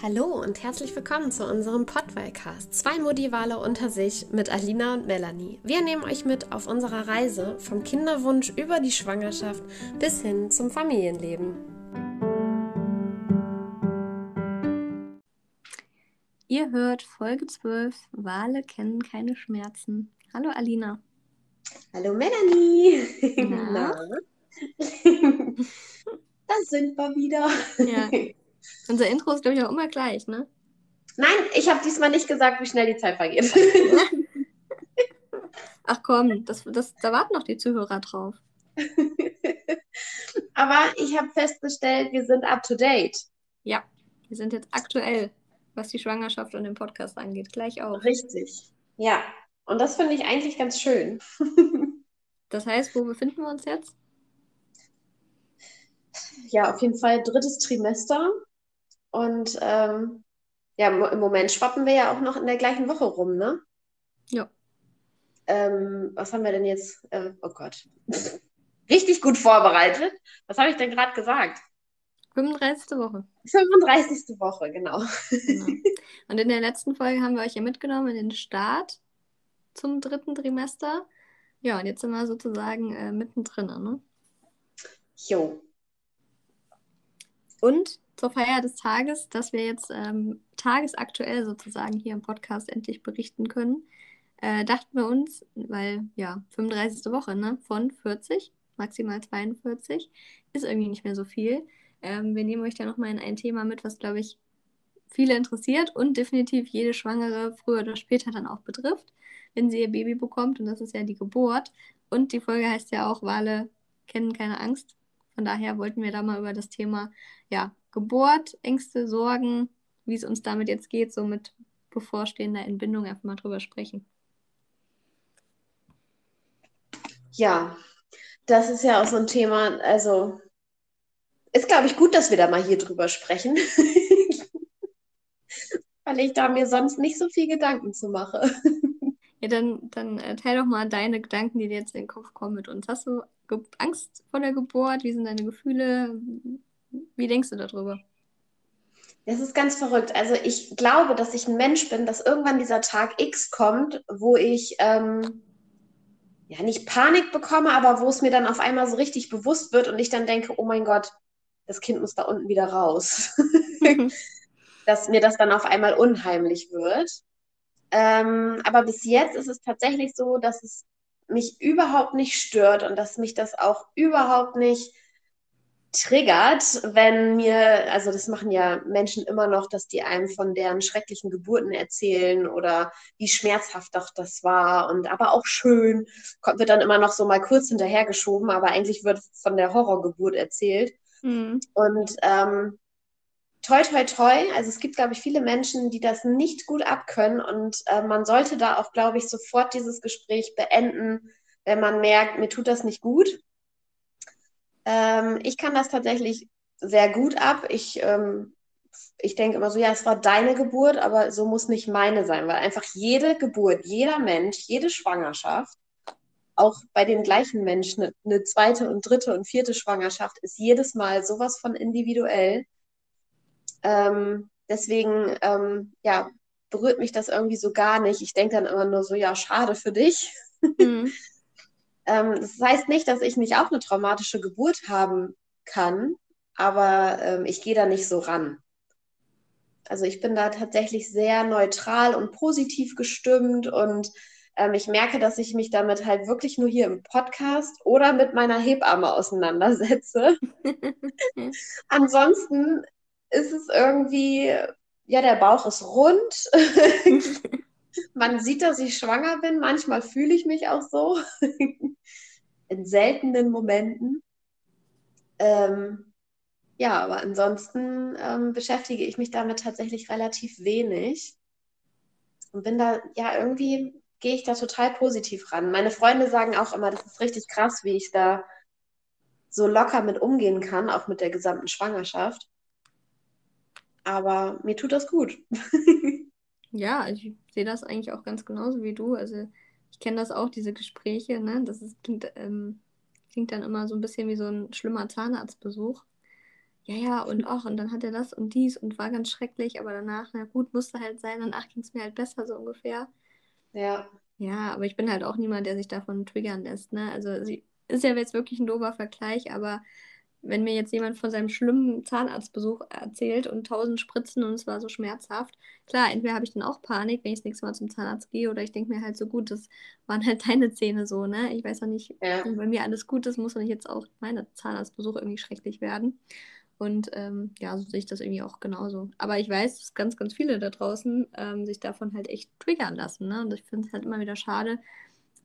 Hallo und herzlich willkommen zu unserem Podwellcast. Zwei Modivale unter sich mit Alina und Melanie. Wir nehmen euch mit auf unserer Reise vom Kinderwunsch über die Schwangerschaft bis hin zum Familienleben. Ihr hört Folge 12, Wale kennen keine Schmerzen. Hallo Alina. Hallo Melanie. Na? da sind wir wieder. Ja. Unser Intro ist, glaube ich, auch immer gleich, ne? Nein, ich habe diesmal nicht gesagt, wie schnell die Zeit vergeht. Ach komm, das, das, da warten noch die Zuhörer drauf. Aber ich habe festgestellt, wir sind up to date. Ja, wir sind jetzt aktuell, was die Schwangerschaft und den Podcast angeht. Gleich auch. Richtig. Ja, und das finde ich eigentlich ganz schön. das heißt, wo befinden wir uns jetzt? Ja, auf jeden Fall drittes Trimester. Und ähm, ja, im Moment schwappen wir ja auch noch in der gleichen Woche rum, ne? Ja. Ähm, was haben wir denn jetzt? Äh, oh Gott. Richtig gut vorbereitet. Was habe ich denn gerade gesagt? 35. Woche. 35. Woche, genau. genau. Und in der letzten Folge haben wir euch ja mitgenommen in den Start zum dritten Trimester. Ja, und jetzt sind wir sozusagen äh, mittendrin, ne? Jo. Und zur Feier des Tages, dass wir jetzt ähm, tagesaktuell sozusagen hier im Podcast endlich berichten können, äh, dachten wir uns, weil ja, 35. Woche ne, von 40, maximal 42, ist irgendwie nicht mehr so viel. Ähm, wir nehmen euch da nochmal in ein Thema mit, was, glaube ich, viele interessiert und definitiv jede Schwangere früher oder später dann auch betrifft, wenn sie ihr Baby bekommt. Und das ist ja die Geburt. Und die Folge heißt ja auch, Wale kennen keine Angst. Von daher wollten wir da mal über das Thema ja, Geburt, Ängste, Sorgen, wie es uns damit jetzt geht, so mit bevorstehender Entbindung einfach mal drüber sprechen. Ja, das ist ja auch so ein Thema, also ist, glaube ich, gut, dass wir da mal hier drüber sprechen, weil ich da mir sonst nicht so viel Gedanken zu mache. Ja, dann, dann äh, teil doch mal deine Gedanken, die dir jetzt in den Kopf kommen mit uns. Hast du Angst vor der Geburt? Wie sind deine Gefühle? Wie denkst du darüber? Das ist ganz verrückt. Also ich glaube, dass ich ein Mensch bin, dass irgendwann dieser Tag X kommt, wo ich ähm, ja nicht Panik bekomme, aber wo es mir dann auf einmal so richtig bewusst wird und ich dann denke, oh mein Gott, das Kind muss da unten wieder raus. dass mir das dann auf einmal unheimlich wird. Ähm, aber bis jetzt ist es tatsächlich so, dass es mich überhaupt nicht stört und dass mich das auch überhaupt nicht triggert, wenn mir, also das machen ja Menschen immer noch, dass die einem von deren schrecklichen Geburten erzählen oder wie schmerzhaft doch das war und aber auch schön, wird dann immer noch so mal kurz hinterhergeschoben, aber eigentlich wird von der Horrorgeburt erzählt. Mhm. Und ähm, toi, toi, toi, also es gibt, glaube ich, viele Menschen, die das nicht gut abkönnen und äh, man sollte da auch, glaube ich, sofort dieses Gespräch beenden, wenn man merkt, mir tut das nicht gut ähm, ich kann das tatsächlich sehr gut ab. Ich, ähm, ich denke immer so, ja, es war deine Geburt, aber so muss nicht meine sein, weil einfach jede Geburt, jeder Mensch, jede Schwangerschaft, auch bei den gleichen Menschen, eine, eine zweite und dritte und vierte Schwangerschaft ist jedes Mal sowas von individuell. Ähm, deswegen, ähm, ja, berührt mich das irgendwie so gar nicht. Ich denke dann immer nur so, ja, schade für dich. Mhm. Ähm, das heißt nicht, dass ich nicht auch eine traumatische Geburt haben kann, aber ähm, ich gehe da nicht so ran. Also ich bin da tatsächlich sehr neutral und positiv gestimmt und ähm, ich merke, dass ich mich damit halt wirklich nur hier im Podcast oder mit meiner Hebamme auseinandersetze. Ansonsten ist es irgendwie, ja, der Bauch ist rund. Man sieht, dass ich schwanger bin. Manchmal fühle ich mich auch so. In seltenen Momenten. Ähm, ja, aber ansonsten ähm, beschäftige ich mich damit tatsächlich relativ wenig. Und bin da, ja, irgendwie gehe ich da total positiv ran. Meine Freunde sagen auch immer, das ist richtig krass, wie ich da so locker mit umgehen kann, auch mit der gesamten Schwangerschaft. Aber mir tut das gut. Ja, ich sehe das eigentlich auch ganz genauso wie du. Also ich kenne das auch, diese Gespräche, ne? Das ist, klingt, ähm, klingt dann immer so ein bisschen wie so ein schlimmer Zahnarztbesuch. ja, ja, und auch, und dann hat er das und dies und war ganz schrecklich, aber danach, na gut, musste halt sein, danach ging es mir halt besser, so ungefähr. Ja. Ja, aber ich bin halt auch niemand, der sich davon triggern lässt, ne? Also sie ist ja jetzt wirklich ein doofer Vergleich, aber wenn mir jetzt jemand von seinem schlimmen Zahnarztbesuch erzählt und tausend Spritzen und es war so schmerzhaft, klar, entweder habe ich dann auch Panik, wenn ich das nächste Mal zum Zahnarzt gehe, oder ich denke mir halt so gut, das waren halt deine Zähne so, ne? Ich weiß auch nicht, Ja. wenn mir alles gut ist, muss nicht jetzt auch meine Zahnarztbesuche irgendwie schrecklich werden. Und ähm, ja, so sehe ich das irgendwie auch genauso. Aber ich weiß, dass ganz, ganz viele da draußen ähm, sich davon halt echt triggern lassen, ne? Und ich finde es halt immer wieder schade,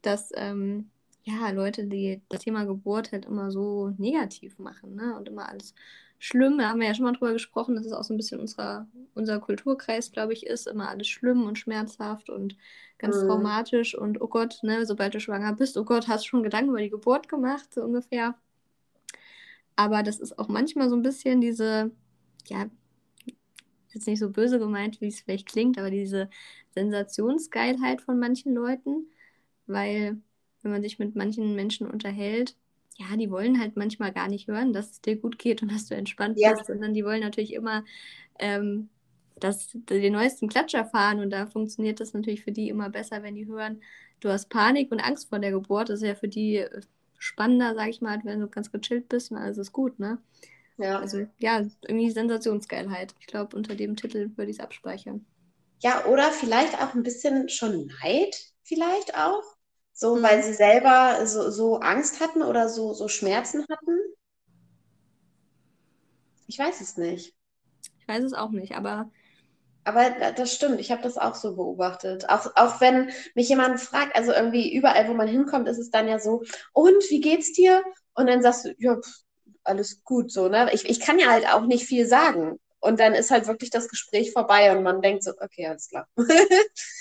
dass ähm, ja, Leute, die das Thema Geburt halt immer so negativ machen, ne? Und immer alles schlimm. Da haben wir ja schon mal drüber gesprochen, dass es auch so ein bisschen unserer, unser Kulturkreis, glaube ich, ist. Immer alles schlimm und schmerzhaft und ganz Mhm. traumatisch und oh Gott, ne, sobald du schwanger bist, oh Gott, hast du schon Gedanken über die Geburt gemacht, so ungefähr. Aber das ist auch manchmal so ein bisschen diese, ja, jetzt nicht so böse gemeint, wie es vielleicht klingt, aber diese Sensationsgeilheit von manchen Leuten, weil wenn man sich mit manchen Menschen unterhält, ja, die wollen halt manchmal gar nicht hören, dass es dir gut geht und dass du entspannt Ja. bist, sondern die wollen natürlich immer ähm, das, den neuesten Klatsch erfahren und da funktioniert das natürlich für die immer besser, wenn die hören, du hast Panik und Angst vor der Geburt. Das ist ja für die äh, spannender, sag ich mal, wenn du ganz gechillt bist und alles ist gut, ne? Ja. Also ja, irgendwie Sensationsgeilheit. Ich glaube, unter dem Titel würde ich es abspeichern. Ja, oder vielleicht auch ein bisschen schon Neid, vielleicht auch. So, Mhm. weil sie selber so, so Angst hatten oder so, so Schmerzen hatten. Ich weiß es nicht. Ich weiß es auch nicht, aber Aber da- das stimmt, ich habe das auch so beobachtet. Auch, auch wenn mich jemand fragt, also irgendwie überall, wo man hinkommt, ist es dann ja so, und wie geht's dir? Und dann sagst du, ja, pf, alles gut, so, ne? Ich, ich kann ja halt auch nicht viel sagen. Und dann ist halt wirklich das Gespräch vorbei und man denkt so, okay, alles klar.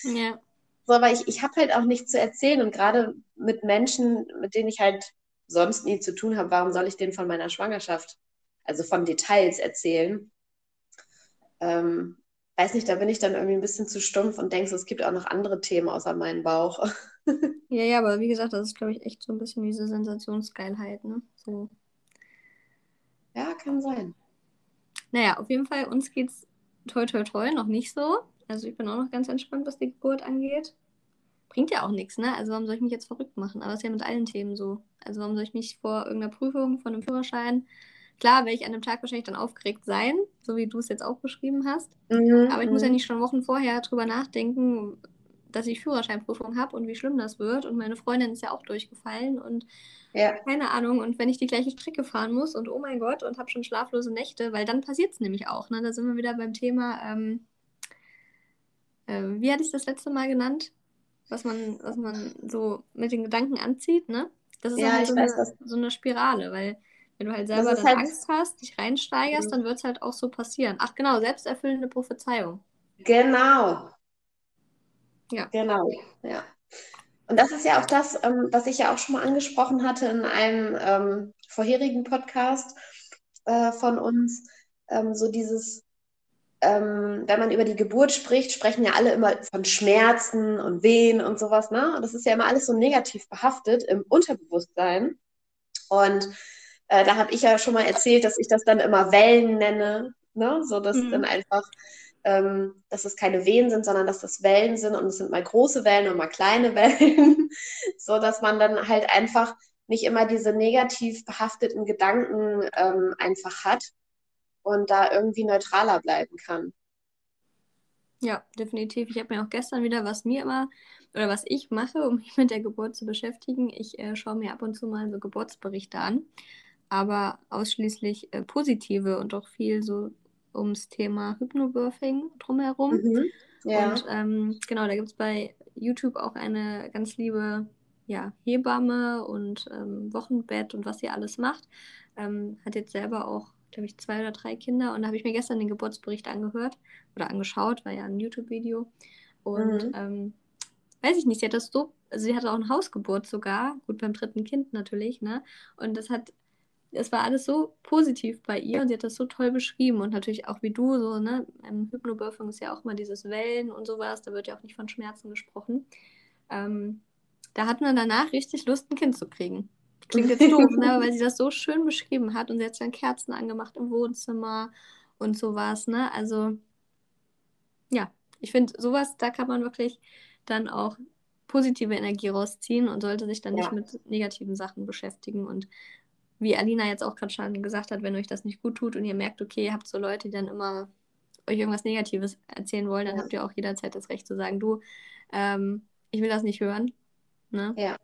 ja, So, aber ich, ich habe halt auch nichts zu erzählen und gerade mit Menschen, mit denen ich halt sonst nie zu tun habe, warum soll ich denen von meiner Schwangerschaft, also von Details erzählen? Ähm, weiß nicht, da bin ich dann irgendwie ein bisschen zu stumpf und denke so, es gibt auch noch andere Themen außer meinen Bauch. ja, ja, aber wie gesagt, das ist, glaube ich, echt so ein bisschen diese Sensationsgeilheit, ne? So. Ja, kann sein. Naja, auf jeden Fall, uns geht's toi toi toi noch nicht so. Also ich bin auch noch ganz entspannt, was die Geburt angeht. Bringt ja auch nichts, ne? Also warum soll ich mich jetzt verrückt machen? Aber es ist ja mit allen Themen so. Also warum soll ich mich vor irgendeiner Prüfung, vor einem Führerschein, klar, werde ich an dem Tag wahrscheinlich dann aufgeregt sein, so wie du es jetzt auch beschrieben hast. Mhm, Aber ich muss ja mhm. nicht schon Wochen vorher drüber nachdenken, dass ich Führerscheinprüfung habe und wie schlimm das wird. Und meine Freundin ist ja auch durchgefallen und Ja, keine Ahnung. Und wenn ich die gleiche Strecke fahren muss und oh mein Gott und habe schon schlaflose Nächte, weil dann passiert es nämlich auch. Ne? Da sind wir wieder beim Thema, ähm, ähm, wie hatte ich das letzte Mal genannt? Was man, was man so mit den Gedanken anzieht, ne? Das ist Ja, halt so, weiß, eine, so eine Spirale, weil wenn du halt selber dann halt- Angst hast, dich reinsteigerst, Mhm. dann wird es halt auch so passieren. Ach genau, selbsterfüllende Prophezeiung. genau. Ja. Genau, ja. Und das ist ja auch das, ähm, was ich ja auch schon mal angesprochen hatte in einem ähm, vorherigen Podcast äh, von uns. Ähm, so dieses, ähm, wenn man über die Geburt spricht, sprechen ja alle immer von Schmerzen und Wehen und sowas, ne? Und das ist ja immer alles so negativ behaftet im Unterbewusstsein. Und äh, da habe ich ja schon mal erzählt, dass ich das dann immer Wellen nenne, ne? So dass Mhm. dann einfach ähm, dass es keine Wehen sind, sondern dass das Wellen sind und es sind mal große Wellen und mal kleine Wellen, so dass man dann halt einfach nicht immer diese negativ behafteten Gedanken ähm, einfach hat und da irgendwie neutraler bleiben kann. Ja, definitiv. Ich habe mir auch gestern wieder, was mir immer oder was ich mache, um mich mit der Geburt zu beschäftigen. Ich äh, schaue mir ab und zu mal so Geburtsberichte an, aber ausschließlich äh, positive und auch viel so ums Thema Hypnobirthing drumherum. Mhm. Ja. Und ähm, genau, da gibt es bei YouTube auch eine ganz liebe ja, Hebamme und ähm, Wochenbett und was sie alles macht. Ähm, hat jetzt selber auch, glaube ich, zwei oder drei Kinder. Und da habe ich mir gestern den Geburtsbericht angehört oder angeschaut, war ja ein YouTube-Video. Und Mhm. ähm, weiß ich nicht, sie hat das so, also sie hatte auch eine Hausgeburt sogar, gut beim dritten Kind natürlich, ne? Und das hat, es war alles so positiv bei ihr und sie hat das so toll beschrieben und natürlich auch wie du so, ne? Im Hypnobirthing ist ja auch immer dieses Wellen und sowas, da wird ja auch nicht von Schmerzen gesprochen. Ähm, da hat man danach richtig Lust, ein Kind zu kriegen. Klingt jetzt doof, ne? weil sie das so schön beschrieben hat und sie hat dann Kerzen angemacht im Wohnzimmer und sowas, ne? Also ja, ich finde sowas, da kann man wirklich dann auch positive Energie rausziehen und sollte sich dann ja. nicht mit negativen Sachen beschäftigen und wie Alina jetzt auch gerade schon gesagt hat, wenn euch das nicht gut tut und ihr merkt, okay, ihr habt so Leute, die dann immer euch irgendwas Negatives erzählen wollen, dann ja. habt ihr auch jederzeit das Recht zu sagen, du, ähm, ich will das nicht hören. Ne? Ja.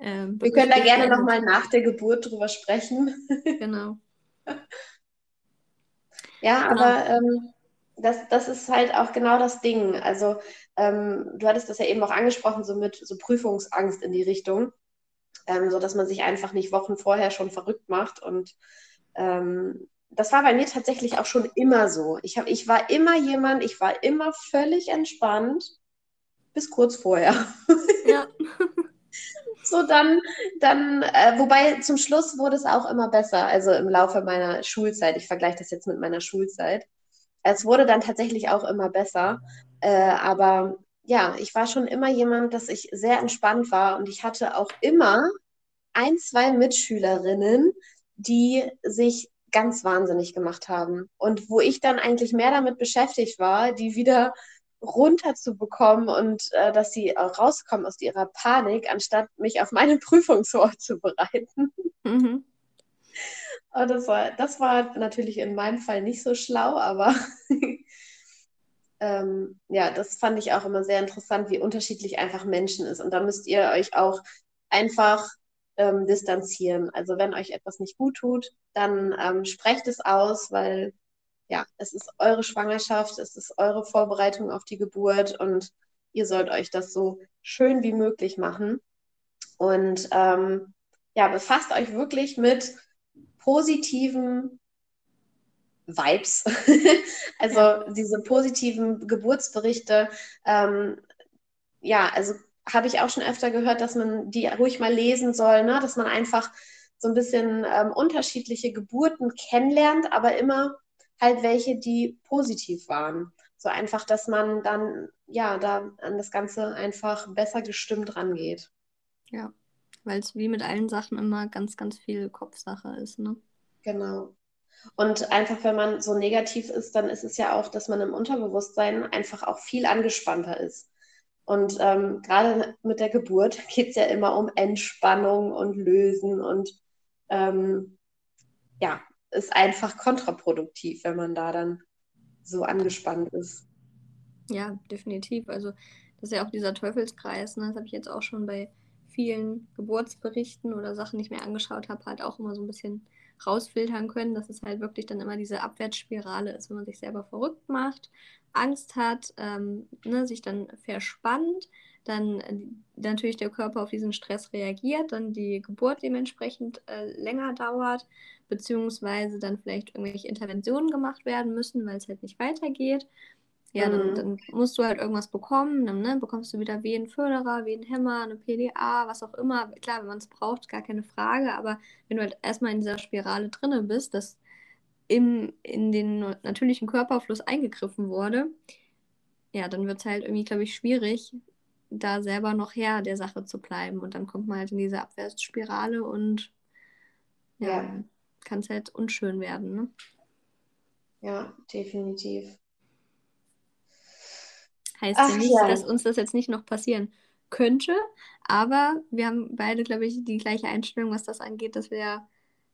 Ähm, Wir können da gerne nochmal nach der Geburt drüber sprechen. Genau. ja, genau. aber ähm, das, das ist halt auch genau das Ding. Also, ähm, du hattest das ja eben auch angesprochen, so mit so Prüfungsangst in die Richtung, ähm, so dass man sich einfach nicht Wochen vorher schon verrückt macht. Und ähm, das war bei mir tatsächlich auch schon immer so. Ich, hab, ich war immer jemand, ich war immer völlig entspannt bis kurz vorher. Ja. so dann, dann äh, wobei zum Schluss wurde es auch immer besser, also im Laufe meiner Schulzeit. Ich vergleiche das jetzt mit meiner Schulzeit. Es wurde dann tatsächlich auch immer besser, äh, aber ja, ich war schon immer jemand, dass ich sehr entspannt war und ich hatte auch immer ein, zwei Mitschülerinnen, die sich ganz wahnsinnig gemacht haben und wo ich dann eigentlich mehr damit beschäftigt war, die wieder runterzubekommen und äh, dass sie auch rauskommen aus ihrer Panik, anstatt mich auf meine Prüfung vorzubereiten. Mhm. Und das war, das war natürlich in meinem Fall nicht so schlau, aber ähm, ja, das fand ich auch immer sehr interessant, wie unterschiedlich einfach Menschen ist. Und da müsst ihr euch auch einfach ähm, distanzieren. Also wenn euch etwas nicht gut tut, dann ähm, sprecht es aus, weil ja, es ist eure Schwangerschaft, es ist eure Vorbereitung auf die Geburt und ihr sollt euch das so schön wie möglich machen. Und ähm, ja, befasst euch wirklich mit positiven Vibes. also diese positiven Geburtsberichte. Ähm, ja, also habe ich auch schon öfter gehört, dass man die ruhig mal lesen soll, ne? dass man einfach so ein bisschen ähm, unterschiedliche Geburten kennenlernt, aber immer halt welche, die positiv waren. So einfach, dass man dann ja da an das Ganze einfach besser gestimmt rangeht. Ja, weil es wie mit allen Sachen immer ganz, ganz viel Kopfsache ist, ne? Genau. Und einfach, wenn man so negativ ist, dann ist es ja auch, dass man im Unterbewusstsein einfach auch viel angespannter ist. Und ähm, gerade mit der Geburt geht es ja immer um Entspannung und Lösen und ähm, ja, ist einfach kontraproduktiv, wenn man da dann so angespannt ist. Ja, definitiv. Also das ist ja auch dieser Teufelskreis. Ne? Das habe ich jetzt auch schon bei vielen Geburtsberichten oder Sachen, die ich mir angeschaut habe, halt auch immer so ein bisschen rausfiltern können, dass es halt wirklich dann immer diese Abwärtsspirale ist, wenn man sich selber verrückt macht, Angst hat, ähm, ne, sich dann verspannt, dann äh, natürlich der Körper auf diesen Stress reagiert, dann die Geburt dementsprechend äh, länger dauert, beziehungsweise dann vielleicht irgendwelche Interventionen gemacht werden müssen, weil es halt nicht weitergeht. Ja, mhm. dann, dann, musst du halt irgendwas bekommen, dann ne, bekommst du wieder Wehenförderer, Wehenhämmer, eine PDA, was auch immer. Klar, wenn man es braucht, gar keine Frage, aber wenn du halt erstmal in dieser Spirale drinne bist, dass im, in den natürlichen Körperfluss eingegriffen wurde, ja, dann wird es halt irgendwie, glaube ich, schwierig, da selber noch Herr der Sache zu bleiben. Und dann kommt man halt in diese Abwärtsspirale und ja, ja. Kann es halt unschön werden. Ne? Ja, definitiv. Heißt Ach, ja nicht, ja. dass uns das jetzt nicht noch passieren könnte, aber wir haben beide, glaube ich, die gleiche Einstellung, was das angeht, dass wir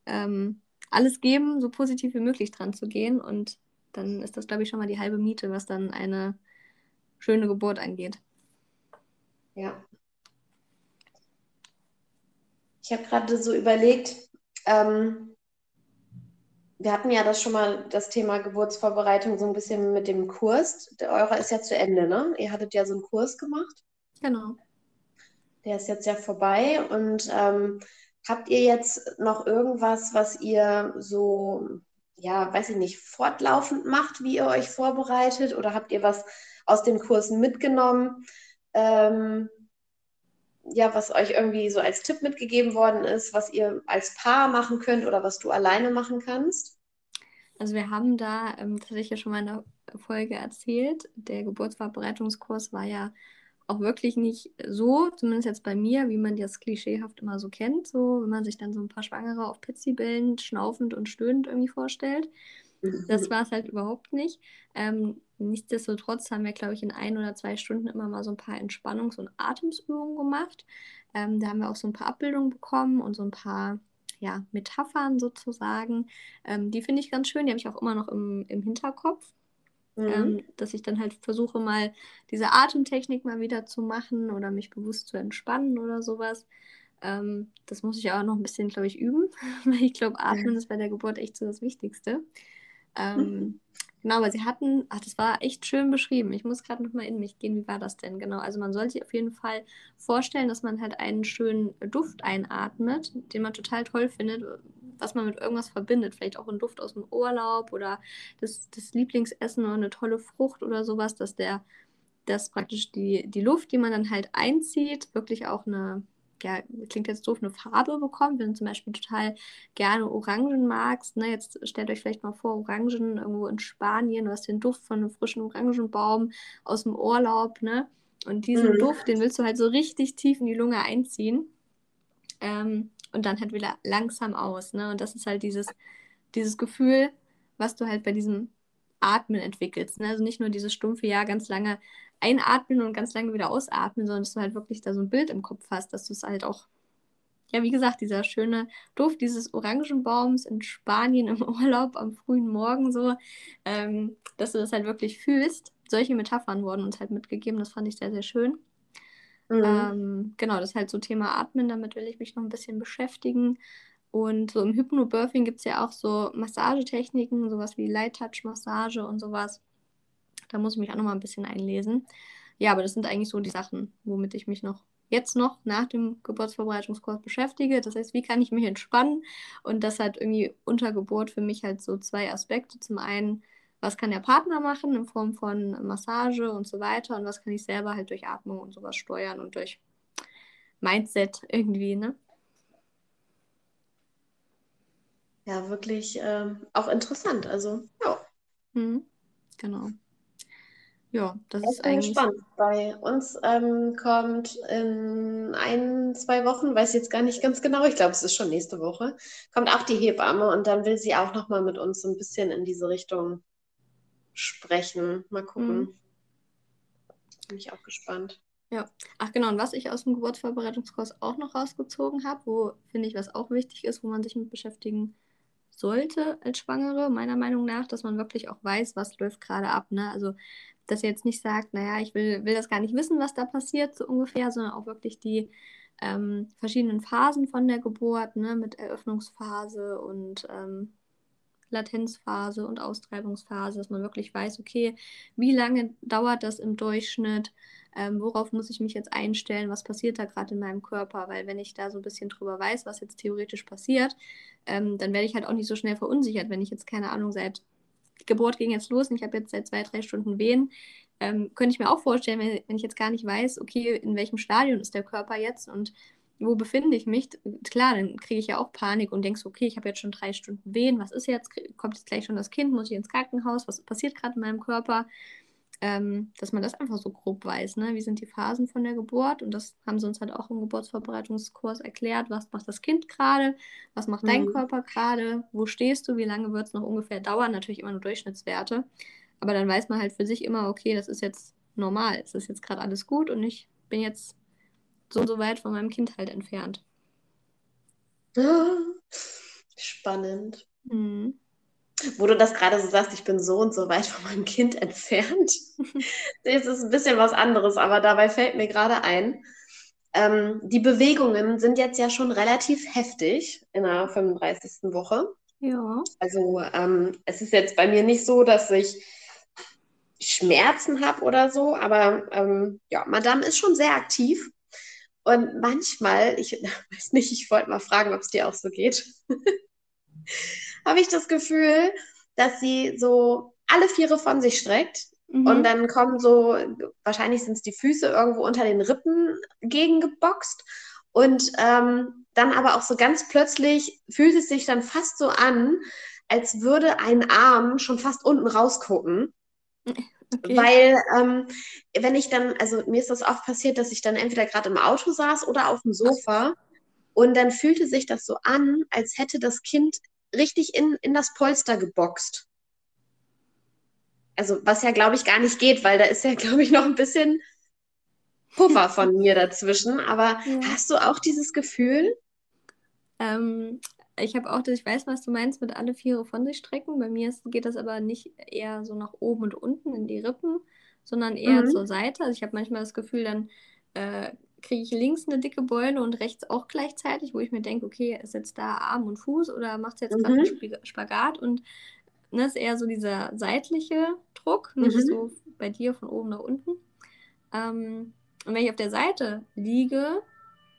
ähm, alles geben, so positiv wie möglich dran zu gehen und dann ist das, glaube ich, schon mal die halbe Miete, was dann eine schöne Geburt angeht. Ja. Ich habe gerade so überlegt, ähm, wir hatten ja das schon mal, das Thema Geburtsvorbereitung, so ein bisschen mit dem Kurs. Der eurer ist ja zu Ende, ne? Ihr hattet ja so einen Kurs gemacht. Genau. Der ist jetzt ja vorbei. Und ähm, habt ihr jetzt noch irgendwas, was ihr so, ja, weiß ich nicht, fortlaufend macht, wie ihr euch vorbereitet? Oder habt ihr was aus den Kursen mitgenommen? Ähm, ja, was euch irgendwie so als Tipp mitgegeben worden ist, was ihr als Paar machen könnt oder was du alleine machen kannst? Also wir haben da, ähm, das hatte ich ja schon mal in der Folge erzählt, der Geburtsvorbereitungskurs war ja auch wirklich nicht so, zumindest jetzt bei mir, wie man das klischeehaft immer so kennt, so wenn man sich dann so ein paar Schwangere auf Petsy-Bällen schnaufend und stöhnend irgendwie vorstellt. Das war es halt überhaupt nicht. Ähm, nichtsdestotrotz haben wir, glaube ich, in ein oder zwei Stunden immer mal so ein paar Entspannungs- und Atemsübungen gemacht. Ähm, da haben wir auch so ein paar Abbildungen bekommen und so ein paar ja, Metaphern sozusagen. Ähm, die finde ich ganz schön, die habe ich auch immer noch im, im Hinterkopf. Mhm. Ähm, dass ich dann halt versuche, mal diese Atemtechnik mal wieder zu machen oder mich bewusst zu entspannen oder sowas. Ähm, das muss ich auch noch ein bisschen, glaube ich, üben, weil ich glaube, Atmen ist bei der Geburt echt so das Wichtigste. Ähm, mhm. Genau, aber sie hatten, ach, das war echt schön beschrieben. Ich muss gerade nochmal in mich gehen. Wie war das denn? Genau, also man sollte sich auf jeden Fall vorstellen, dass man halt einen schönen Duft einatmet, den man total toll findet, was man mit irgendwas verbindet. Vielleicht auch ein Duft aus dem Urlaub oder das, das Lieblingsessen oder eine tolle Frucht oder sowas, dass der, dass praktisch die, die Luft, die man dann halt einzieht, wirklich auch eine ja, klingt jetzt doof, eine Farbe bekommt. Wenn du zum Beispiel total gerne Orangen magst, ne, jetzt stellt euch vielleicht mal vor, Orangen irgendwo in Spanien, du hast den Duft von einem frischen Orangenbaum aus dem Urlaub, ne? Und diesen mhm. Duft, den willst du halt so richtig tief in die Lunge einziehen. Ähm, und dann halt wieder langsam aus, ne? Und das ist halt dieses, dieses Gefühl, was du halt bei diesem Atmen entwickelst. Ne? Also nicht nur dieses stumpfe Ja ganz lange einatmen und ganz lange wieder ausatmen, sondern dass du halt wirklich da so ein Bild im Kopf hast, dass du es halt auch, ja, wie gesagt, dieser schöne Duft dieses Orangenbaums in Spanien im Urlaub am frühen Morgen so, ähm, dass du das halt wirklich fühlst. Solche Metaphern wurden uns halt mitgegeben, das fand ich sehr, sehr schön. Mhm. Ähm, genau, das ist halt so Thema Atmen, damit will ich mich noch ein bisschen beschäftigen. Und so im Hypnobirthing gibt es ja auch so Massagetechniken, sowas wie Light-Touch-Massage und sowas. Da muss ich mich auch noch mal ein bisschen einlesen. Ja, aber das sind eigentlich so die Sachen, womit ich mich noch jetzt noch nach dem Geburtsvorbereitungskurs beschäftige. Das heißt, wie kann ich mich entspannen? Und das hat irgendwie unter Geburt für mich halt so zwei Aspekte. Zum einen, was kann der Partner machen in Form von Massage und so weiter und was kann ich selber halt durch Atmung und sowas steuern und durch Mindset irgendwie, ne? Ja, wirklich ähm, auch interessant. Also, ja. Mhm, genau. Ja, das Ich ist bin eigentlich. gespannt. Bei uns ähm, kommt in ein, zwei Wochen, weiß jetzt gar nicht ganz genau, ich glaube, es ist schon nächste Woche, kommt auch die Hebamme und dann will sie auch nochmal mit uns so ein bisschen in diese Richtung sprechen. Mal Mhm. gucken. Bin ich auch gespannt. Ja. Ach genau, und was ich aus dem Geburtsvorbereitungskurs auch noch rausgezogen habe, wo finde ich, was auch wichtig ist, wo man sich mit beschäftigen sollte als Schwangere, meiner Meinung nach, dass man wirklich auch weiß, was läuft gerade ab. Ne? Also dass ihr jetzt nicht sagt, naja, ich will, will das gar nicht wissen, was da passiert, so ungefähr, sondern auch wirklich die ähm, verschiedenen Phasen von der Geburt, ne, mit Eröffnungsphase und ähm, Latenzphase und Austreibungsphase, dass man wirklich weiß, okay, wie lange dauert das im Durchschnitt, ähm, worauf muss ich mich jetzt einstellen, was passiert da gerade in meinem Körper, weil wenn ich da so ein bisschen drüber weiß, was jetzt theoretisch passiert, ähm, dann werde ich halt auch nicht so schnell verunsichert, wenn ich jetzt keine Ahnung seit die Geburt ging jetzt los und ich habe jetzt seit zwei, drei Stunden Wehen, ähm, könnte ich mir auch vorstellen, wenn, wenn ich jetzt gar nicht weiß, okay, in welchem Stadion ist der Körper jetzt und wo befinde ich mich? Klar, dann kriege ich ja auch Panik und denkst, okay, ich habe jetzt schon drei Stunden Wehen, was ist jetzt? Kommt jetzt gleich schon das Kind? Muss ich ins Krankenhaus? Was passiert gerade in meinem Körper? Ähm, dass man das einfach so grob weiß, ne? Wie sind die Phasen von der Geburt? Und das haben sie uns halt auch im Geburtsvorbereitungskurs erklärt. Was macht das Kind gerade? Was macht dein Mhm. Körper gerade? Wo stehst du? Wie lange wird es noch ungefähr dauern? Natürlich immer nur Durchschnittswerte. Aber dann weiß man halt für sich immer, okay, das ist jetzt normal. Es ist jetzt gerade alles gut und ich bin jetzt so und so weit von meinem Kind halt entfernt. Spannend. Mhm. Wo du das gerade so sagst, ich bin so und so weit von meinem Kind entfernt. Das ist ein bisschen was anderes, aber dabei fällt mir gerade ein, ähm, die Bewegungen sind jetzt ja schon relativ heftig in der 35. Woche. Ja. Also ähm, es ist jetzt bei mir nicht so, dass ich Schmerzen habe oder so, aber ähm, ja, Madame ist schon sehr aktiv. Und manchmal, ich weiß nicht, ich wollte mal fragen, ob es dir auch so geht, habe ich das Gefühl, dass sie so alle Viere von sich streckt Mhm. und dann kommen so, wahrscheinlich sind es die Füße irgendwo unter den Rippen gegengeboxt und ähm, dann aber auch so ganz plötzlich fühlt es sich dann fast so an, als würde ein Arm schon fast unten rausgucken. Okay. Weil, ähm, wenn ich dann, also mir ist das oft passiert, dass ich dann entweder gerade im Auto saß oder auf dem Sofa und dann fühlte sich das so an, als hätte das Kind richtig in, in das Polster geboxt. Also, was ja, glaube ich, gar nicht geht, weil da ist ja, glaube ich, noch ein bisschen Puffer von mir dazwischen. Aber ja. hast du auch dieses Gefühl? Ähm, ich habe auch, ich weiß, was du meinst mit alle Viere von sich strecken. Bei mir ist, geht das aber nicht eher so nach oben und unten in die Rippen, sondern eher mhm. zur Seite. Also ich habe manchmal das Gefühl, dann äh, kriege ich links eine dicke Beule und rechts auch gleichzeitig, wo ich mir denke, okay, ist jetzt da Arm und Fuß oder macht es jetzt gerade mhm. einen Spagat und ne, ist eher so dieser seitliche Druck, nicht mhm. so bei dir von oben nach unten. Ähm, und wenn ich auf der Seite liege,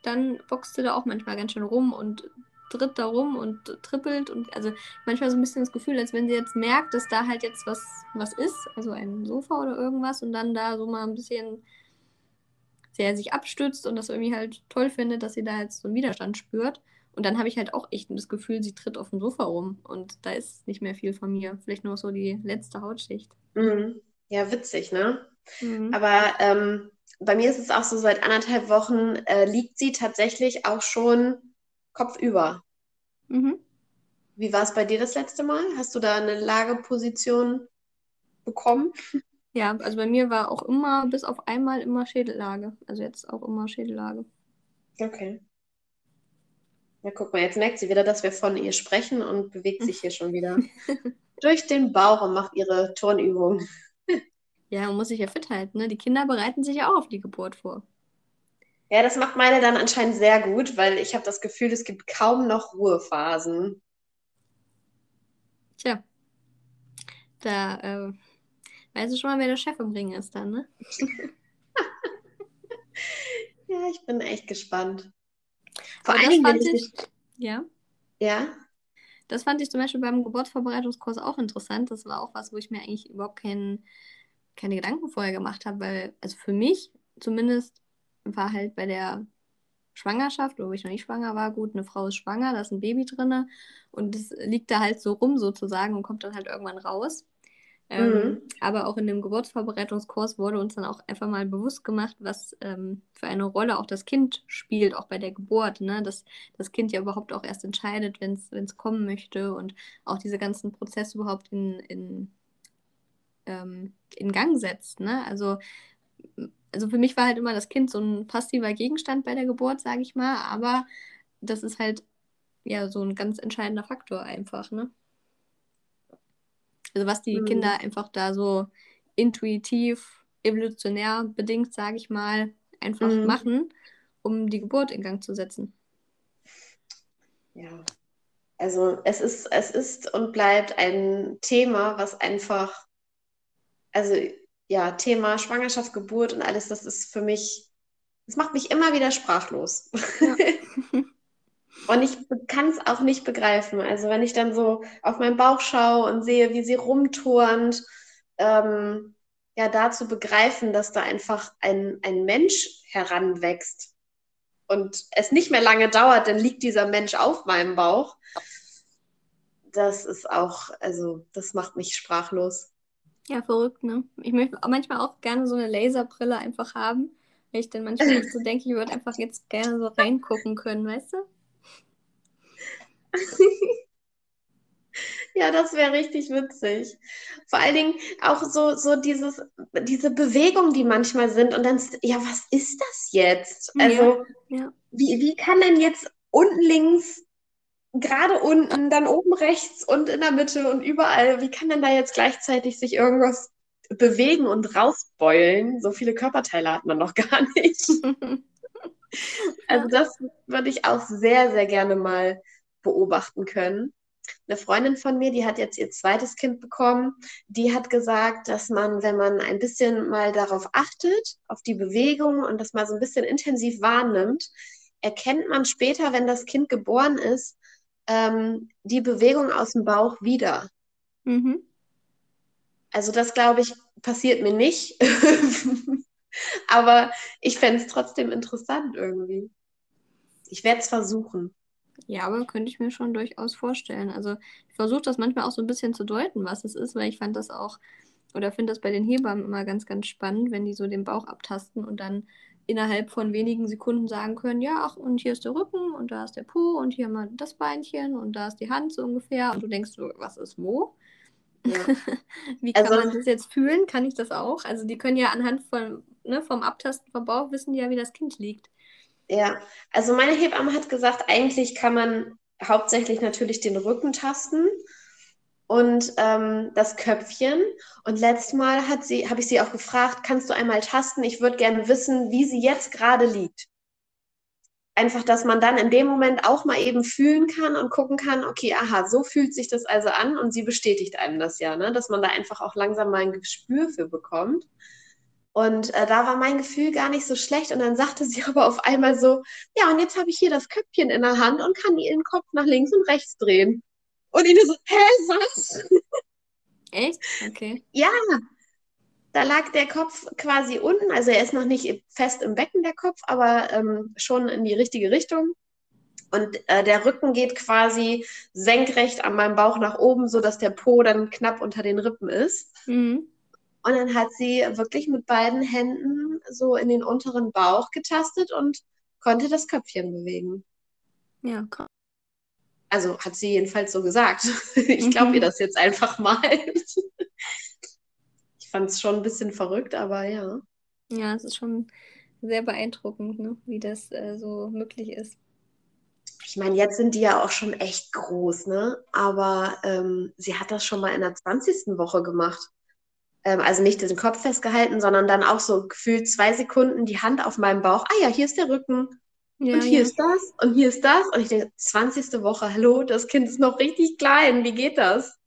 dann boxt du da auch manchmal ganz schön rum und tritt da rum und trippelt und also manchmal so ein bisschen das Gefühl, als wenn sie jetzt merkt, dass da halt jetzt was, was ist, also ein Sofa oder irgendwas und dann da so mal ein bisschen sehr sich abstützt und das irgendwie halt toll findet, dass sie da jetzt so einen Widerstand spürt. Und dann habe ich halt auch echt das Gefühl, sie tritt auf dem Sofa rum und da ist nicht mehr viel von mir. Vielleicht nur so die letzte Hautschicht. Mhm. Ja, witzig, ne? Mhm. Aber ähm, bei mir ist es auch so, seit anderthalb Wochen äh, liegt sie tatsächlich auch schon kopfüber. Mhm. Wie war es bei dir das letzte Mal? Hast du da eine Lageposition bekommen? Ja, also bei mir war auch immer, bis auf einmal immer Schädellage. Also jetzt auch immer Schädellage. Okay. Ja, guck mal, jetzt merkt sie wieder, dass wir von ihr sprechen und bewegt sich hier schon wieder durch den Bauch und macht ihre Turnübung. ja, und muss sich ja fit halten. Ne? Die Kinder bereiten sich ja auch auf die Geburt vor. Ja, das macht meine dann anscheinend sehr gut, weil ich habe das Gefühl, es gibt kaum noch Ruhephasen. Tja, da äh, weißt du schon mal, wer der Chef im Ring ist dann, ne? ja, ich bin echt gespannt. Vor allem, fand ich, ich, ja. Ja. Das fand ich zum Beispiel beim Geburtsvorbereitungskurs auch interessant. Das war auch was, wo ich mir eigentlich überhaupt kein, keine Gedanken vorher gemacht habe, weil, also für mich zumindest war halt bei der Schwangerschaft, wo ich noch nicht schwanger war, gut, eine Frau ist schwanger, da ist ein Baby drin und das liegt da halt so rum sozusagen und kommt dann halt irgendwann raus. Ähm, mhm. aber auch in dem Geburtsvorbereitungskurs wurde uns dann auch einfach mal bewusst gemacht, was ähm, für eine Rolle auch das Kind spielt, auch bei der Geburt. Ne? Dass das Kind ja überhaupt auch erst entscheidet, wenn es kommen möchte und auch diese ganzen Prozesse überhaupt in, in, ähm, in Gang setzt. Ne? Also also für mich war halt immer das Kind so ein passiver Gegenstand bei der Geburt, sage ich mal, aber das ist halt ja so ein ganz entscheidender Faktor einfach, ne? Also was die mhm. Kinder einfach da so intuitiv, evolutionär bedingt, sage ich mal, einfach mhm. machen, um die Geburt in Gang zu setzen. Ja, also es ist, es ist und bleibt ein Thema, was einfach, also ja, Thema Schwangerschaft, Geburt und alles, das ist für mich, das macht mich immer wieder sprachlos. Ja. und ich kann es auch nicht begreifen. Also wenn ich dann so auf meinen Bauch schaue und sehe, wie sie rumturnt, ähm, ja, da zu begreifen, dass da einfach ein, ein Mensch heranwächst und es nicht mehr lange dauert, dann liegt dieser Mensch auf meinem Bauch. Das ist auch, also das macht mich sprachlos. Ja, verrückt, ne? Ich möchte manchmal auch gerne so eine Laserbrille einfach haben, weil ich dann manchmal so denke, ich würde einfach jetzt gerne so reingucken können, weißt du? Ja, das wäre richtig witzig. Vor allen Dingen auch so, so dieses, diese Bewegungen, die manchmal sind und dann, ja, was ist das jetzt? Also, ja, ja. Wie, wie kann denn jetzt unten links gerade unten, dann oben rechts und in der Mitte und überall. Wie kann denn da jetzt gleichzeitig sich irgendwas bewegen und rausbeulen? So viele Körperteile hat man noch gar nicht. also das würde ich auch sehr, sehr gerne mal beobachten können. Eine Freundin von mir, die hat jetzt ihr zweites Kind bekommen, die hat gesagt, dass man, wenn man ein bisschen mal darauf achtet, auf die Bewegung und das mal so ein bisschen intensiv wahrnimmt, erkennt man später, wenn das Kind geboren ist, ähm, die Bewegung aus dem Bauch wieder. Mhm. Also das, glaube ich, passiert mir nicht. Aber ich fände es trotzdem interessant irgendwie. Ich werde es versuchen. Ja, aber könnte ich mir schon durchaus vorstellen. Also ich versuche das manchmal auch so ein bisschen zu deuten, was es ist, weil ich fand das auch, oder finde das bei den Hebammen immer ganz, ganz spannend, wenn die so den Bauch abtasten und dann innerhalb von wenigen Sekunden sagen können, ja, ach, und hier ist der Rücken und da ist der Po und hier mal das Beinchen und da ist die Hand so ungefähr. Und du denkst so, was ist wo? Ja. Wie kann also, man das jetzt fühlen? Kann ich das auch? Also die können ja anhand von, ne, vom Abtasten vom Bauch wissen ja, wie das Kind liegt. Ja, also meine Hebamme hat gesagt, eigentlich kann man hauptsächlich natürlich den Rücken tasten und ähm, das Köpfchen. Und letztes Mal hat sie, habe ich sie auch gefragt, kannst du einmal tasten? Ich würde gerne wissen, wie sie jetzt gerade liegt. Einfach, dass man dann in dem Moment auch mal eben fühlen kann und gucken kann, okay, aha, so fühlt sich das also an und sie bestätigt einem das ja, ne? dass man da einfach auch langsam mal ein Gespür für bekommt. Und äh, da war mein Gefühl gar nicht so schlecht. Und dann sagte sie aber auf einmal so, ja, und jetzt habe ich hier das Köpfchen in der Hand und kann ihren Kopf nach links und rechts drehen. Und ich so, hä, was? Echt? Okay. Ja, da lag der Kopf quasi unten, also er ist noch nicht fest im Becken, der Kopf, aber ähm, schon in die richtige Richtung. Und äh, der Rücken geht quasi senkrecht an meinem Bauch nach oben, sodass der Po dann knapp unter den Rippen ist. Mhm. Und dann hat sie wirklich mit beiden Händen so in den unteren Bauch getastet und konnte das Köpfchen bewegen. Ja, krass. Also hat sie jedenfalls so gesagt. Ich glaube ihr mhm. das jetzt einfach mal. Ich fand es schon ein bisschen verrückt, aber ja. Ja, es ist schon sehr beeindruckend, ne? wie das äh, so möglich ist. Ich meine, jetzt sind die ja auch schon echt groß, ne? Aber ähm, sie hat das schon mal in der 20. Woche gemacht. Ähm, also nicht diesen Kopf festgehalten, sondern dann auch so gefühlt zwei Sekunden die Hand auf meinem Bauch. Ah ja, hier ist der Rücken. Ja, und hier ja. ist das und hier ist das. Und ich denke, 20. Woche, hallo, das Kind ist noch richtig klein. Wie geht das?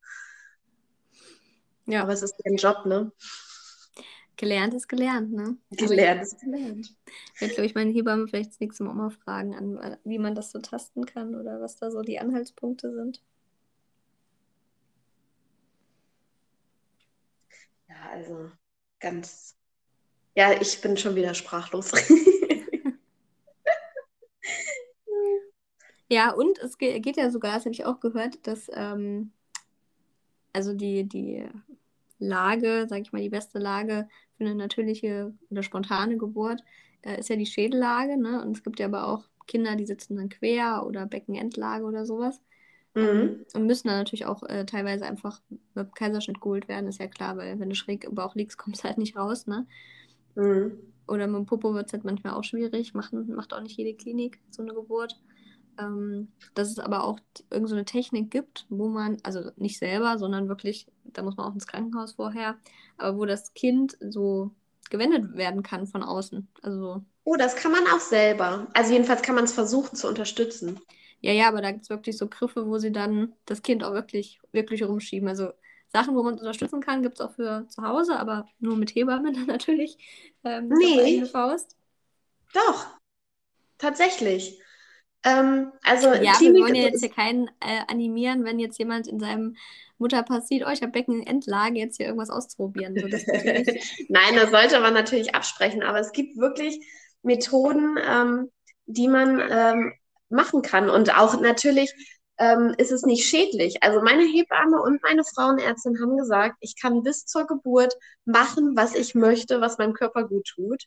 Ja. Aber es ist ein Job, ne? Gelernt ist gelernt, ne? Gelernt ist gelernt. Ich werde, glaube ich, meine Hebamme vielleicht das nächste Mal mal fragen, an, wie man das so tasten kann oder was da so die Anhaltspunkte sind. Ja, also ganz. Ja, ich bin schon wieder sprachlos. Ja, und es geht ja sogar, das habe ich auch gehört, dass ähm, also die, die Lage, sage ich mal, die beste Lage für eine natürliche oder spontane Geburt äh, ist ja die Schädellage. Ne? Und es gibt ja aber auch Kinder, die sitzen dann quer oder Beckenendlage oder sowas. Ähm, mhm. Ähm, und müssen dann natürlich auch äh, teilweise einfach mit Kaiserschnitt geholt werden, ist ja klar, weil wenn du schräg im Bauch liegst, kommst du halt nicht raus. Ne? Mhm. Oder mit dem Popo wird es halt manchmal auch schwierig, machen, macht auch nicht jede Klinik so eine Geburt ähm, dass es aber auch irgendeine so Technik gibt, wo man, also nicht selber, sondern wirklich, da muss man auch ins Krankenhaus vorher, aber wo das Kind so gewendet werden kann von außen. Also. Oh, das kann man auch selber. Also jedenfalls kann man es versuchen zu unterstützen. Ja, ja, aber da gibt es wirklich so Griffe, wo sie dann das Kind auch wirklich, wirklich rumschieben. Also Sachen, wo man unterstützen kann, gibt es auch für zu Hause, aber nur mit Hebammen dann natürlich. Ähm, nee. Faust. Doch, tatsächlich. Ähm, also ja, Klinik wir wollen ja jetzt hier keinen äh, animieren, wenn jetzt jemand in seinem Mutterpass sieht, oh, ich habe Beckenendlage, jetzt hier irgendwas auszuprobieren. So, das Nein, das sollte man natürlich absprechen, aber es gibt wirklich Methoden, ähm, die man ähm, machen kann. Und auch natürlich ähm, ist es nicht schädlich. Also meine Hebamme und meine Frauenärztin haben gesagt, ich kann bis zur Geburt machen, was ich möchte, was meinem Körper gut tut.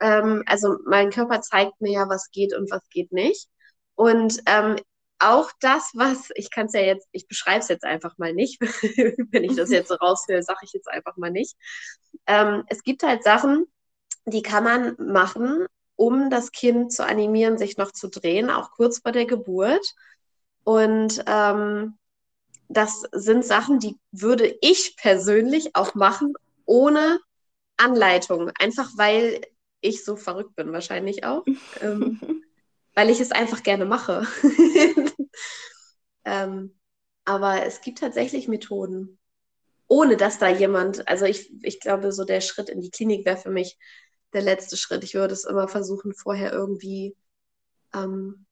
Ähm, also mein Körper zeigt mir ja, was geht und was geht nicht. Und ähm, auch das, was, ich kann es ja jetzt, ich beschreibe es jetzt einfach mal nicht, wenn ich das jetzt so raushöre, sage ich jetzt einfach mal nicht. Ähm, es gibt halt Sachen, die kann man machen, um das Kind zu animieren, sich noch zu drehen, auch kurz vor der Geburt. Und ähm, das sind Sachen, die würde ich persönlich auch machen, ohne Anleitung. Einfach weil ich so verrückt bin, wahrscheinlich auch. ähm, weil ich es einfach gerne mache. ähm, aber es gibt tatsächlich Methoden, ohne dass da jemand, also ich, ich glaube, so der Schritt in die Klinik wäre für mich der letzte Schritt. Ich würde es immer versuchen, vorher irgendwie ähm,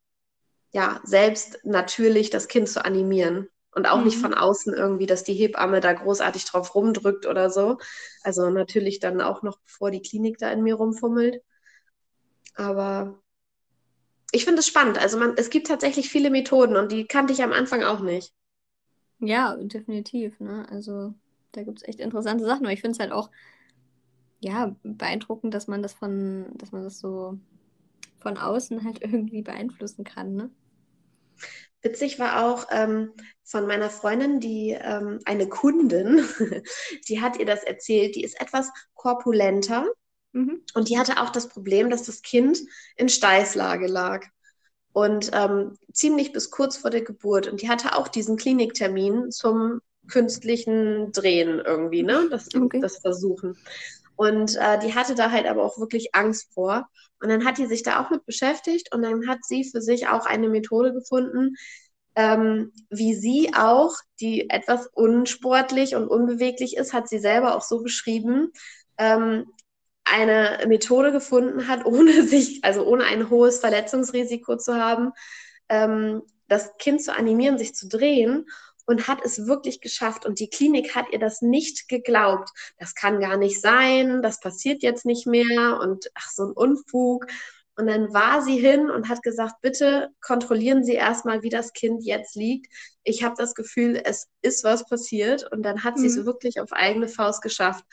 ja, selbst natürlich das Kind zu animieren. Und auch mhm. nicht von außen irgendwie, dass die Hebamme da großartig drauf rumdrückt oder so. Also natürlich dann auch noch, bevor die Klinik da in mir rumfummelt. Aber ich finde es spannend. Also man, es gibt tatsächlich viele Methoden und die kannte ich am Anfang auch nicht. Ja, definitiv. Ne? Also da gibt es echt interessante Sachen. Aber ich finde es halt auch ja, beeindruckend, dass man das von, dass man das so von außen halt irgendwie beeinflussen kann, ne? Witzig war auch ähm, von meiner Freundin, die ähm, eine Kundin, die hat ihr das erzählt, die ist etwas korpulenter mhm. und die hatte auch das Problem, dass das Kind in Steißlage lag und ähm, ziemlich bis kurz vor der Geburt und die hatte auch diesen Kliniktermin zum künstlichen Drehen irgendwie, ne? Das, okay. das Versuchen. Und äh, die hatte da halt aber auch wirklich Angst vor. Und dann hat die sich da auch mit beschäftigt und dann hat sie für sich auch eine Methode gefunden, ähm, wie sie auch, die etwas unsportlich und unbeweglich ist, hat sie selber auch so beschrieben, ähm, eine Methode gefunden hat, ohne sich, also ohne ein hohes Verletzungsrisiko zu haben, ähm, das Kind zu animieren, sich zu drehen und hat es wirklich geschafft. Und die Klinik hat ihr das nicht geglaubt. Das kann gar nicht sein, das passiert jetzt nicht mehr und ach, so ein Unfug. Und dann war sie hin und hat gesagt, bitte kontrollieren Sie erstmal, wie das Kind jetzt liegt. Ich habe das Gefühl, es ist was passiert. Und dann hat mhm. sie es wirklich auf eigene Faust geschafft.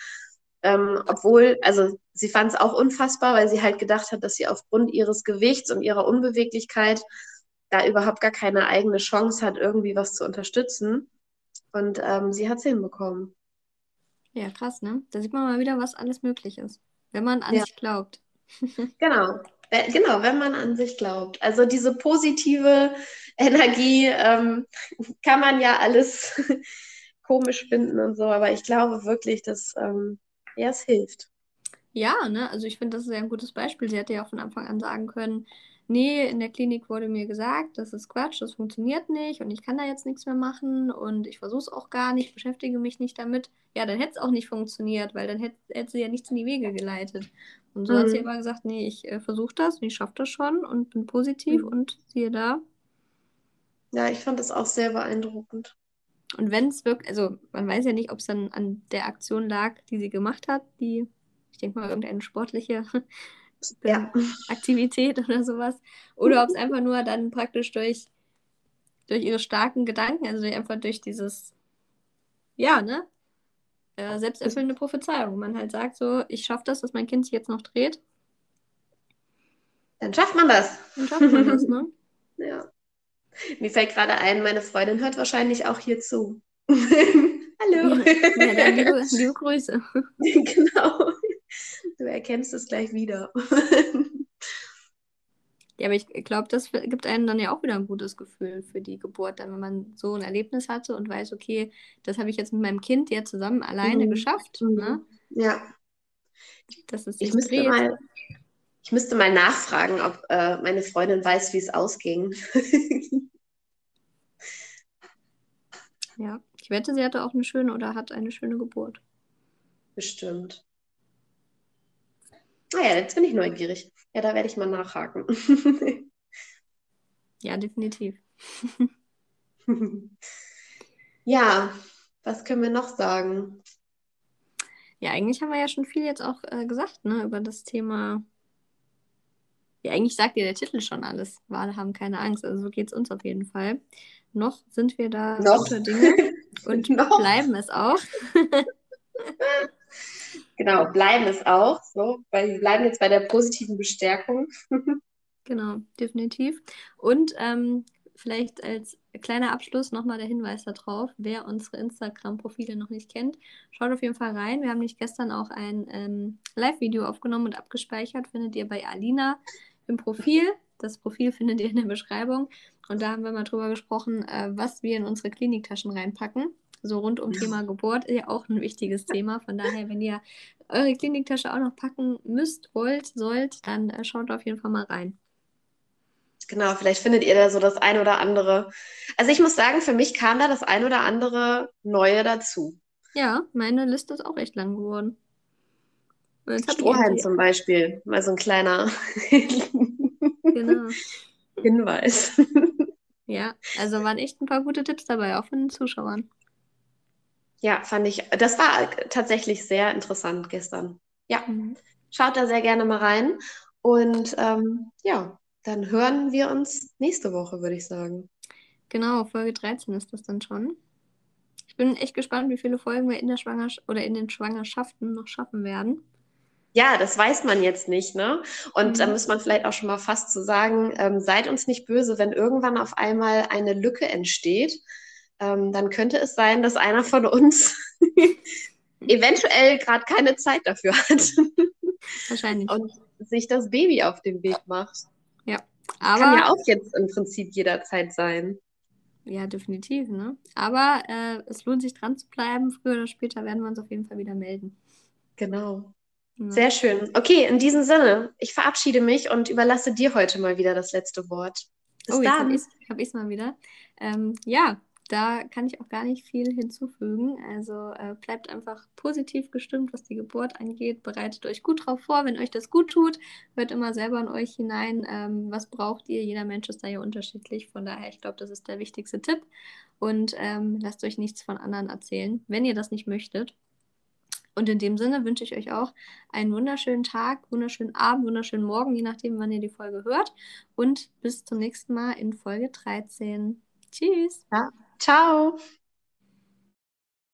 Ähm, obwohl, also sie fand es auch unfassbar, weil sie halt gedacht hat, dass sie aufgrund ihres Gewichts und ihrer Unbeweglichkeit da überhaupt gar keine eigene Chance hat, irgendwie was zu unterstützen. Und ähm, sie hat es hinbekommen. Ja, krass, ne? Da sieht man mal wieder, was alles möglich ist, wenn man an ja. sich glaubt. genau. Genau, wenn man an sich glaubt. Also diese positive Energie ähm, kann man ja alles komisch finden und so, aber ich glaube wirklich, dass ähm, ja, es hilft. Ja, ne? Also ich finde, das ist ja ein gutes Beispiel. Sie hätte ja auch von Anfang an sagen können, nee, in der Klinik wurde mir gesagt, das ist Quatsch, das funktioniert nicht und ich kann da jetzt nichts mehr machen und ich versuche es auch gar nicht, beschäftige mich nicht damit. Ja, dann hätte es auch nicht funktioniert, weil dann hätte, hätte sie ja nichts in die Wege geleitet. Und so mhm. hat sie mhm. aber gesagt, nee, ich äh, versuche das und ich schaffe das schon und bin positiv mhm. und siehe da. Ja, ich fand das auch sehr beeindruckend. Und wenn es wirklich, also man weiß ja nicht, ob es dann an der Aktion lag, die sie gemacht hat, die, ich denke mal, irgendeine sportliche ja. Aktivität oder sowas. Oder ob es einfach nur dann praktisch durch, durch ihre starken Gedanken, also einfach durch dieses, ja, ne? Äh, selbsterfüllende Prophezeiung, wo man halt sagt, so, ich schaffe das, dass mein Kind sich jetzt noch dreht. Dann schafft man das. Dann schafft man das, ne? ja. Mir fällt gerade ein, meine Freundin hört wahrscheinlich auch hier zu. Hallo. Ja, dann liebe, liebe Grüße. genau. Du erkennst es gleich wieder. Ja, aber ich glaube, das gibt einem dann ja auch wieder ein gutes Gefühl für die Geburt, dann, wenn man so ein Erlebnis hatte und weiß, okay, das habe ich jetzt mit meinem Kind ja zusammen alleine mhm. geschafft. Mhm. Ne? Ja. Das ist ich müsste, mal, ich müsste mal nachfragen, ob äh, meine Freundin weiß, wie es ausging. ja, ich wette, sie hatte auch eine schöne oder hat eine schöne Geburt. Bestimmt. Ah ja, jetzt bin ich neugierig. Ja, da werde ich mal nachhaken. ja, definitiv. ja, was können wir noch sagen? Ja, eigentlich haben wir ja schon viel jetzt auch äh, gesagt, ne, über das Thema. Ja, eigentlich sagt dir der Titel schon alles. Wale haben keine Angst. Also so geht es uns auf jeden Fall. Noch sind wir da noch. unter Dinge und bleiben es auch. Genau, bleiben es auch, so, weil wir bleiben jetzt bei der positiven Bestärkung. genau, definitiv. Und ähm, vielleicht als kleiner Abschluss nochmal der Hinweis darauf, wer unsere Instagram-Profile noch nicht kennt, schaut auf jeden Fall rein. Wir haben nicht gestern auch ein ähm, Live-Video aufgenommen und abgespeichert, findet ihr bei Alina im Profil. Das Profil findet ihr in der Beschreibung. Und da haben wir mal drüber gesprochen, äh, was wir in unsere Kliniktaschen reinpacken so rund um Thema Geburt ist ja auch ein wichtiges Thema. Von daher, wenn ihr eure Kliniktasche auch noch packen müsst, wollt, sollt, dann äh, schaut auf jeden Fall mal rein. Genau, vielleicht findet ihr da so das ein oder andere. Also ich muss sagen, für mich kam da das ein oder andere Neue dazu. Ja, meine Liste ist auch echt lang geworden. Strohhalm zum Beispiel, mal so ein kleiner genau. Hinweis. Ja, also waren echt ein paar gute Tipps dabei, auch von den Zuschauern. Ja, fand ich, das war tatsächlich sehr interessant gestern. Ja, mhm. schaut da sehr gerne mal rein. Und ähm, ja, dann hören wir uns nächste Woche, würde ich sagen. Genau, Folge 13 ist das dann schon. Ich bin echt gespannt, wie viele Folgen wir in der Schwangerschaft oder in den Schwangerschaften noch schaffen werden. Ja, das weiß man jetzt nicht, ne? Und mhm. da muss man vielleicht auch schon mal fast zu so sagen, ähm, seid uns nicht böse, wenn irgendwann auf einmal eine Lücke entsteht. Ähm, dann könnte es sein, dass einer von uns eventuell gerade keine Zeit dafür hat. Wahrscheinlich. Und sich das Baby auf den Weg macht. Ja, aber. Kann ja auch jetzt im Prinzip jederzeit sein. Ja, definitiv, ne? Aber äh, es lohnt sich dran zu bleiben. Früher oder später werden wir uns auf jeden Fall wieder melden. Genau. Sehr schön. Okay, in diesem Sinne, ich verabschiede mich und überlasse dir heute mal wieder das letzte Wort. Bis oh, dann. jetzt habe ich es mal wieder. Ähm, ja, da kann ich auch gar nicht viel hinzufügen. Also äh, bleibt einfach positiv gestimmt, was die Geburt angeht. Bereitet euch gut drauf vor, wenn euch das gut tut. Hört immer selber in euch hinein. Ähm, was braucht ihr? Jeder Mensch ist da ja unterschiedlich. Von daher, ich glaube, das ist der wichtigste Tipp. Und ähm, lasst euch nichts von anderen erzählen, wenn ihr das nicht möchtet. Und in dem Sinne wünsche ich euch auch einen wunderschönen Tag, wunderschönen Abend, wunderschönen Morgen, je nachdem, wann ihr die Folge hört. Und bis zum nächsten Mal in Folge 13. Tschüss. Ja, ciao.